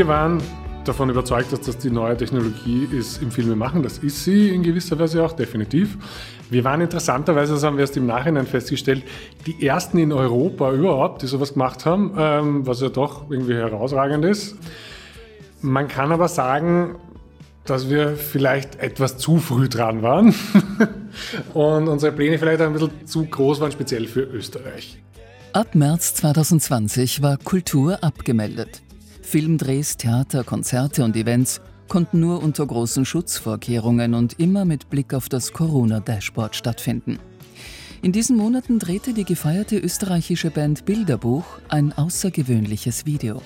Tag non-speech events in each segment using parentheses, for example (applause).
Wir waren davon überzeugt, dass das die neue Technologie ist im Filme machen. Das ist sie in gewisser Weise auch, definitiv. Wir waren interessanterweise, das haben wir erst im Nachhinein festgestellt, die ersten in Europa überhaupt, die sowas gemacht haben, ähm, was ja doch irgendwie herausragend ist. Man kann aber sagen, dass wir vielleicht etwas zu früh dran waren (laughs) und unsere Pläne vielleicht ein bisschen zu groß waren, speziell für Österreich. Ab März 2020 war Kultur abgemeldet. Filmdrehs, Theater, Konzerte und Events konnten nur unter großen Schutzvorkehrungen und immer mit Blick auf das Corona-Dashboard stattfinden. In diesen Monaten drehte die gefeierte österreichische Band Bilderbuch ein außergewöhnliches Video.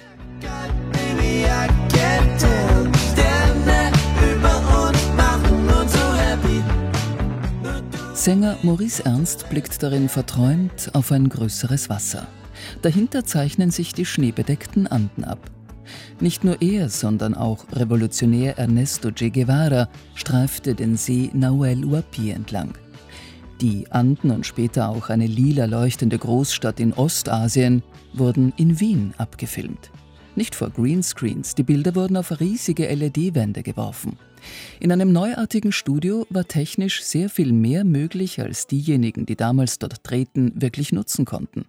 Sänger Maurice Ernst blickt darin verträumt auf ein größeres Wasser. Dahinter zeichnen sich die schneebedeckten Anden ab. Nicht nur er, sondern auch Revolutionär Ernesto Che Guevara streifte den See Nahuel Huapi entlang. Die Anden und später auch eine lila leuchtende Großstadt in Ostasien wurden in Wien abgefilmt. Nicht vor Greenscreens, die Bilder wurden auf riesige LED-Wände geworfen. In einem neuartigen Studio war technisch sehr viel mehr möglich, als diejenigen, die damals dort drehten, wirklich nutzen konnten.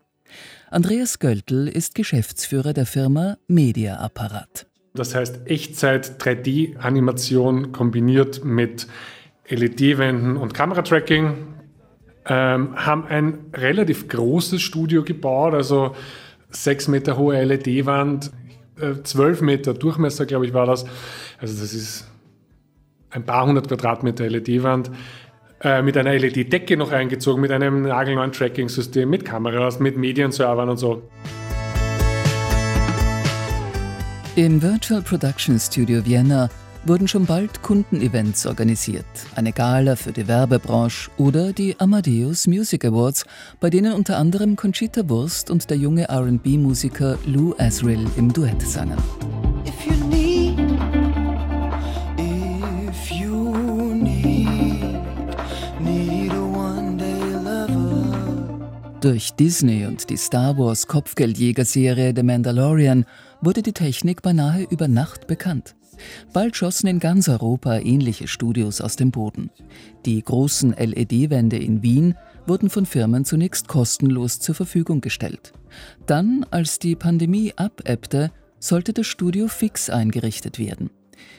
Andreas Göltl ist Geschäftsführer der Firma Media Apparat. Das heißt Echtzeit 3D-Animation kombiniert mit LED-Wänden und Kameratracking. Ähm, haben ein relativ großes Studio gebaut, also sechs Meter hohe LED-Wand, äh, zwölf Meter Durchmesser, glaube ich, war das. Also das ist ein paar hundert Quadratmeter LED-Wand. Äh, mit einer LED-Decke noch eingezogen, mit einem nagelneuen Tracking-System, mit Kameras, mit Medienservern und so. Im Virtual Production Studio Vienna wurden schon bald Kundenevents organisiert, eine Gala für die Werbebranche oder die Amadeus Music Awards, bei denen unter anderem Conchita Wurst und der junge RB-Musiker Lou Asriel im Duett sangen. Durch Disney und die Star Wars Kopfgeldjäger-Serie The Mandalorian wurde die Technik beinahe über Nacht bekannt. Bald schossen in ganz Europa ähnliche Studios aus dem Boden. Die großen LED-Wände in Wien wurden von Firmen zunächst kostenlos zur Verfügung gestellt. Dann, als die Pandemie abebbte, sollte das Studio fix eingerichtet werden.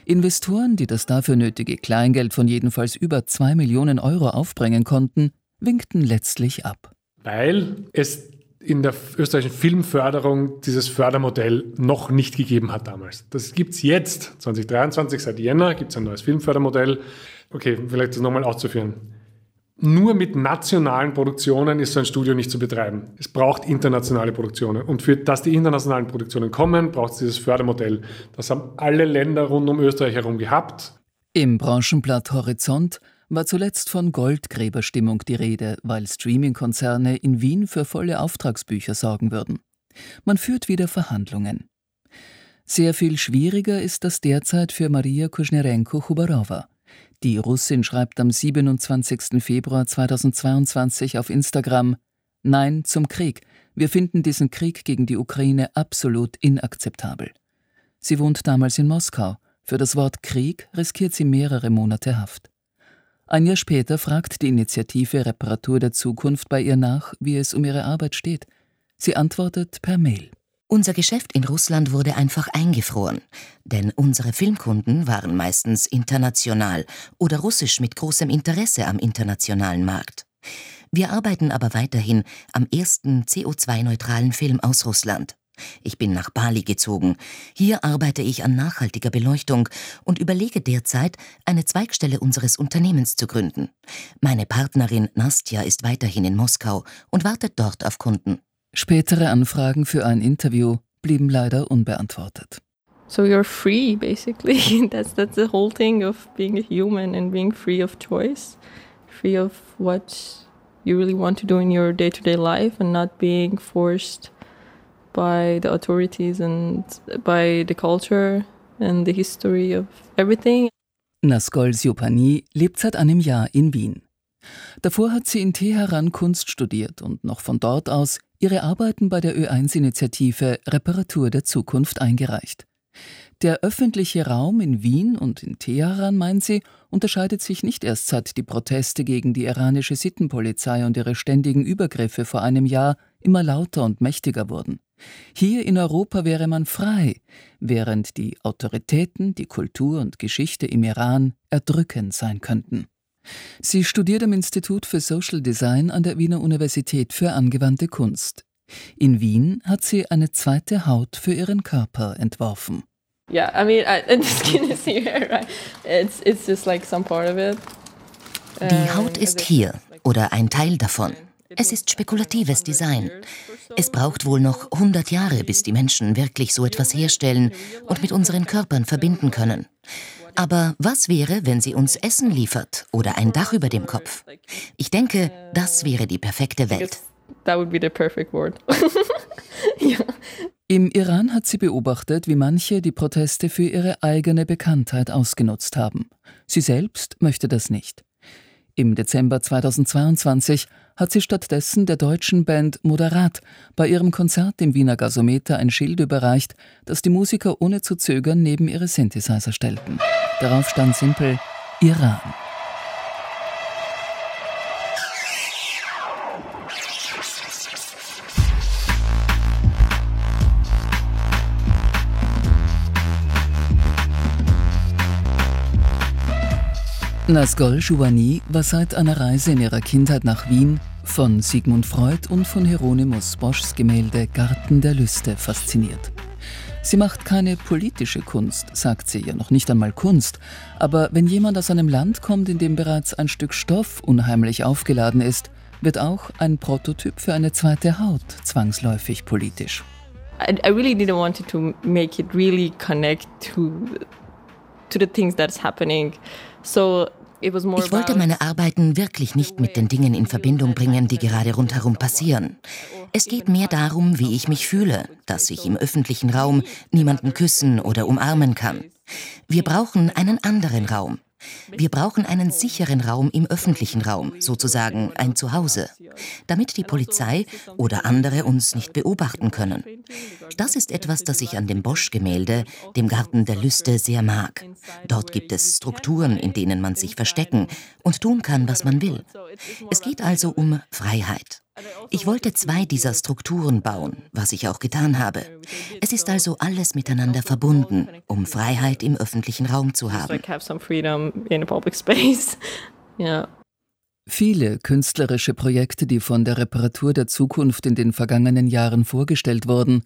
Investoren, die das dafür nötige Kleingeld von jedenfalls über 2 Millionen Euro aufbringen konnten, winkten letztlich ab weil es in der österreichischen Filmförderung dieses Fördermodell noch nicht gegeben hat damals. Das gibt es jetzt, 2023, seit Jänner gibt es ein neues Filmfördermodell. Okay, vielleicht das nochmal auszuführen. Nur mit nationalen Produktionen ist so ein Studio nicht zu betreiben. Es braucht internationale Produktionen. Und für dass die internationalen Produktionen kommen, braucht es dieses Fördermodell. Das haben alle Länder rund um Österreich herum gehabt. Im Branchenblatt Horizont war zuletzt von Goldgräberstimmung die Rede, weil Streaming-Konzerne in Wien für volle Auftragsbücher sorgen würden. Man führt wieder Verhandlungen. Sehr viel schwieriger ist das derzeit für Maria Kuschnerenko-Chubarowa. Die Russin schreibt am 27. Februar 2022 auf Instagram: Nein zum Krieg. Wir finden diesen Krieg gegen die Ukraine absolut inakzeptabel. Sie wohnt damals in Moskau. Für das Wort Krieg riskiert sie mehrere Monate Haft. Ein Jahr später fragt die Initiative Reparatur der Zukunft bei ihr nach, wie es um ihre Arbeit steht. Sie antwortet per Mail. Unser Geschäft in Russland wurde einfach eingefroren, denn unsere Filmkunden waren meistens international oder russisch mit großem Interesse am internationalen Markt. Wir arbeiten aber weiterhin am ersten CO2-neutralen Film aus Russland. Ich bin nach Bali gezogen. Hier arbeite ich an nachhaltiger Beleuchtung und überlege derzeit, eine Zweigstelle unseres Unternehmens zu gründen. Meine Partnerin Nastja ist weiterhin in Moskau und wartet dort auf Kunden. Spätere Anfragen für ein Interview blieben leider unbeantwortet. So you're free, basically. (laughs) that's that's the whole thing of being a human and being free of choice, free of what you really want to do in your day-to-day -day life and not being forced by the authorities and by the culture and the history of everything. Naskol Siopani lebt seit einem Jahr in Wien. Davor hat sie in Teheran Kunst studiert und noch von dort aus ihre Arbeiten bei der Ö1-Initiative Reparatur der Zukunft eingereicht. Der öffentliche Raum in Wien und in Teheran, meint sie, unterscheidet sich nicht erst seit die Proteste gegen die iranische Sittenpolizei und ihre ständigen Übergriffe vor einem Jahr immer lauter und mächtiger wurden. Hier in Europa wäre man frei, während die Autoritäten, die Kultur und Geschichte im Iran erdrückend sein könnten. Sie studiert am Institut für Social Design an der Wiener Universität für angewandte Kunst. In Wien hat sie eine zweite Haut für ihren Körper entworfen. Yeah, I mean, I, the skin is here, right? It's, it's just like some part of it. Die Haut ist hier oder ein Teil davon. Es ist spekulatives Design. Es braucht wohl noch 100 Jahre, bis die Menschen wirklich so etwas herstellen und mit unseren Körpern verbinden können. Aber was wäre, wenn sie uns Essen liefert oder ein Dach über dem Kopf? Ich denke, das wäre die perfekte Welt. That would be the perfect ja. (laughs) Im Iran hat sie beobachtet, wie manche die Proteste für ihre eigene Bekanntheit ausgenutzt haben. Sie selbst möchte das nicht. Im Dezember 2022 hat sie stattdessen der deutschen Band Moderat bei ihrem Konzert im Wiener Gasometer ein Schild überreicht, das die Musiker ohne zu zögern neben ihre Synthesizer stellten. Darauf stand simpel Iran. Nasgol Jouani war seit einer Reise in ihrer Kindheit nach Wien von Sigmund Freud und von Hieronymus Boschs Gemälde Garten der Lüste fasziniert. Sie macht keine politische Kunst, sagt sie ja noch nicht einmal Kunst, aber wenn jemand aus einem Land kommt, in dem bereits ein Stück Stoff unheimlich aufgeladen ist, wird auch ein Prototyp für eine zweite Haut zwangsläufig politisch. I, I really didn't want to make it really connect to to the things that's happening. So ich wollte meine Arbeiten wirklich nicht mit den Dingen in Verbindung bringen, die gerade rundherum passieren. Es geht mehr darum, wie ich mich fühle, dass ich im öffentlichen Raum niemanden küssen oder umarmen kann. Wir brauchen einen anderen Raum. Wir brauchen einen sicheren Raum im öffentlichen Raum, sozusagen ein Zuhause, damit die Polizei oder andere uns nicht beobachten können. Das ist etwas, das ich an dem Bosch-Gemälde, dem Garten der Lüste, sehr mag. Dort gibt es Strukturen, in denen man sich verstecken und tun kann, was man will. Es geht also um Freiheit. Ich wollte zwei dieser Strukturen bauen, was ich auch getan habe. Es ist also alles miteinander verbunden, um Freiheit im öffentlichen Raum zu haben. (laughs) Viele künstlerische Projekte, die von der Reparatur der Zukunft in den vergangenen Jahren vorgestellt wurden,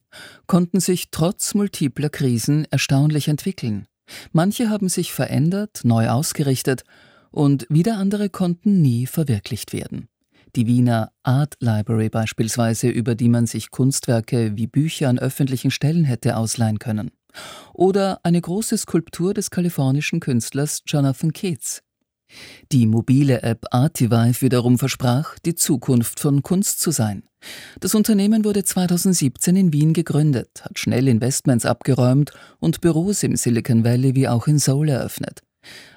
konnten sich trotz multipler Krisen erstaunlich entwickeln. Manche haben sich verändert, neu ausgerichtet und wieder andere konnten nie verwirklicht werden die Wiener Art Library beispielsweise, über die man sich Kunstwerke wie Bücher an öffentlichen Stellen hätte ausleihen können. Oder eine große Skulptur des kalifornischen Künstlers Jonathan Keats. Die mobile App Artivive wiederum versprach, die Zukunft von Kunst zu sein. Das Unternehmen wurde 2017 in Wien gegründet, hat schnell Investments abgeräumt und Büros im Silicon Valley wie auch in Seoul eröffnet.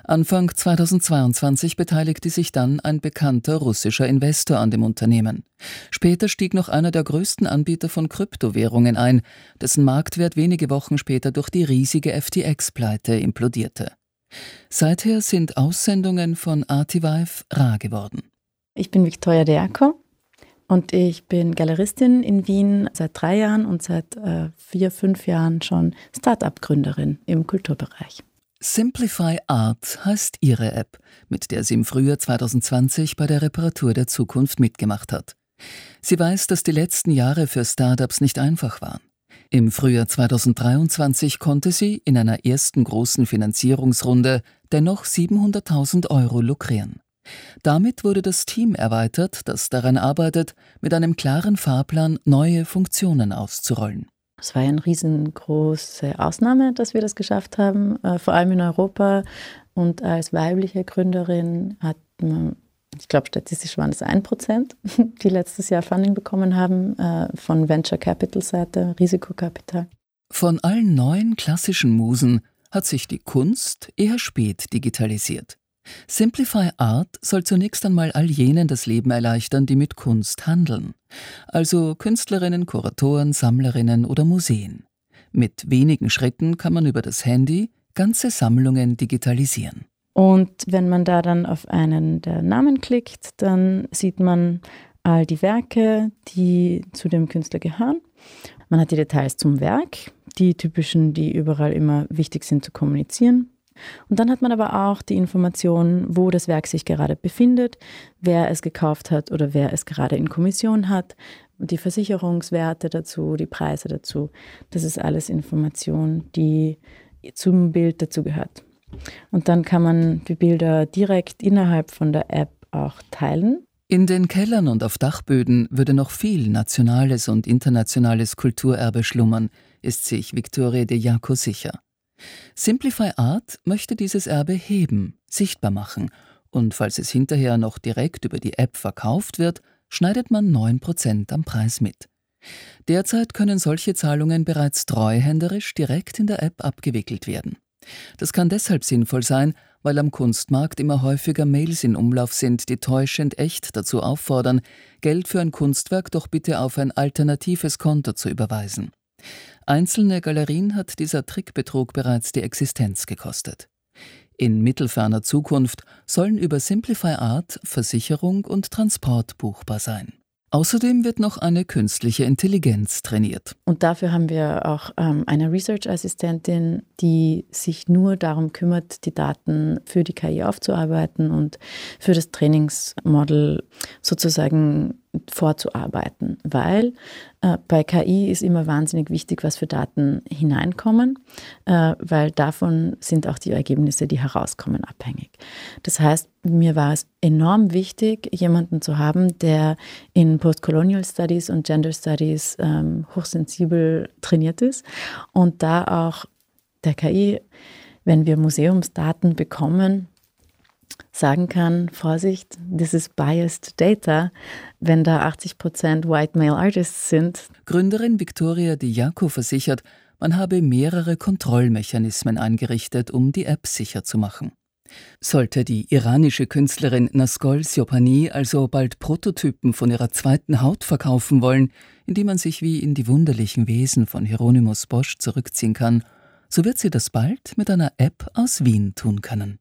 Anfang 2022 beteiligte sich dann ein bekannter russischer Investor an dem Unternehmen. Später stieg noch einer der größten Anbieter von Kryptowährungen ein, dessen Marktwert wenige Wochen später durch die riesige FTX-Pleite implodierte. Seither sind Aussendungen von Artivive rar geworden. Ich bin Victoria Derko und ich bin Galeristin in Wien seit drei Jahren und seit äh, vier, fünf Jahren schon Start-up-Gründerin im Kulturbereich. Simplify Art heißt ihre App, mit der sie im Frühjahr 2020 bei der Reparatur der Zukunft mitgemacht hat. Sie weiß, dass die letzten Jahre für Startups nicht einfach waren. Im Frühjahr 2023 konnte sie in einer ersten großen Finanzierungsrunde dennoch 700.000 Euro lukrieren. Damit wurde das Team erweitert, das daran arbeitet, mit einem klaren Fahrplan neue Funktionen auszurollen. Es war ja eine riesengroße Ausnahme, dass wir das geschafft haben, äh, vor allem in Europa. Und als weibliche Gründerin hat man, ich glaube, statistisch waren es ein Prozent, (laughs) die letztes Jahr Funding bekommen haben äh, von Venture Capital Seite, Risikokapital. Von allen neuen klassischen Musen hat sich die Kunst eher spät digitalisiert. Simplify Art soll zunächst einmal all jenen das Leben erleichtern, die mit Kunst handeln, also Künstlerinnen, Kuratoren, Sammlerinnen oder Museen. Mit wenigen Schritten kann man über das Handy ganze Sammlungen digitalisieren. Und wenn man da dann auf einen der Namen klickt, dann sieht man all die Werke, die zu dem Künstler gehören. Man hat die Details zum Werk, die typischen, die überall immer wichtig sind zu kommunizieren. Und dann hat man aber auch die Information, wo das Werk sich gerade befindet, wer es gekauft hat oder wer es gerade in Kommission hat, die Versicherungswerte dazu, die Preise dazu. Das ist alles Information, die zum Bild dazu gehört. Und dann kann man die Bilder direkt innerhalb von der App auch teilen. In den Kellern und auf Dachböden würde noch viel nationales und internationales Kulturerbe schlummern, ist sich Victoria de Jaco sicher. Simplify Art möchte dieses Erbe heben, sichtbar machen und falls es hinterher noch direkt über die App verkauft wird, schneidet man 9% am Preis mit. Derzeit können solche Zahlungen bereits treuhänderisch direkt in der App abgewickelt werden. Das kann deshalb sinnvoll sein, weil am Kunstmarkt immer häufiger Mails in Umlauf sind, die täuschend echt dazu auffordern, Geld für ein Kunstwerk doch bitte auf ein alternatives Konto zu überweisen. Einzelne Galerien hat dieser Trickbetrug bereits die Existenz gekostet. In mittelferner Zukunft sollen über Simplify Art Versicherung und Transport buchbar sein. Außerdem wird noch eine künstliche Intelligenz trainiert. Und dafür haben wir auch ähm, eine Research-Assistentin, die sich nur darum kümmert, die Daten für die KI aufzuarbeiten und für das Trainingsmodell sozusagen vorzuarbeiten, weil äh, bei KI ist immer wahnsinnig wichtig, was für Daten hineinkommen, äh, weil davon sind auch die Ergebnisse, die herauskommen, abhängig. Das heißt, mir war es enorm wichtig, jemanden zu haben, der in Postcolonial Studies und Gender Studies ähm, hochsensibel trainiert ist und da auch der KI, wenn wir Museumsdaten bekommen, sagen kann, Vorsicht, this is biased data, wenn da 80 Prozent White Male Artists sind. Gründerin Victoria Diaco versichert, man habe mehrere Kontrollmechanismen eingerichtet, um die App sicher zu machen. Sollte die iranische Künstlerin Naskol Siopani also bald Prototypen von ihrer zweiten Haut verkaufen wollen, indem man sich wie in die wunderlichen Wesen von Hieronymus Bosch zurückziehen kann, so wird sie das bald mit einer App aus Wien tun können.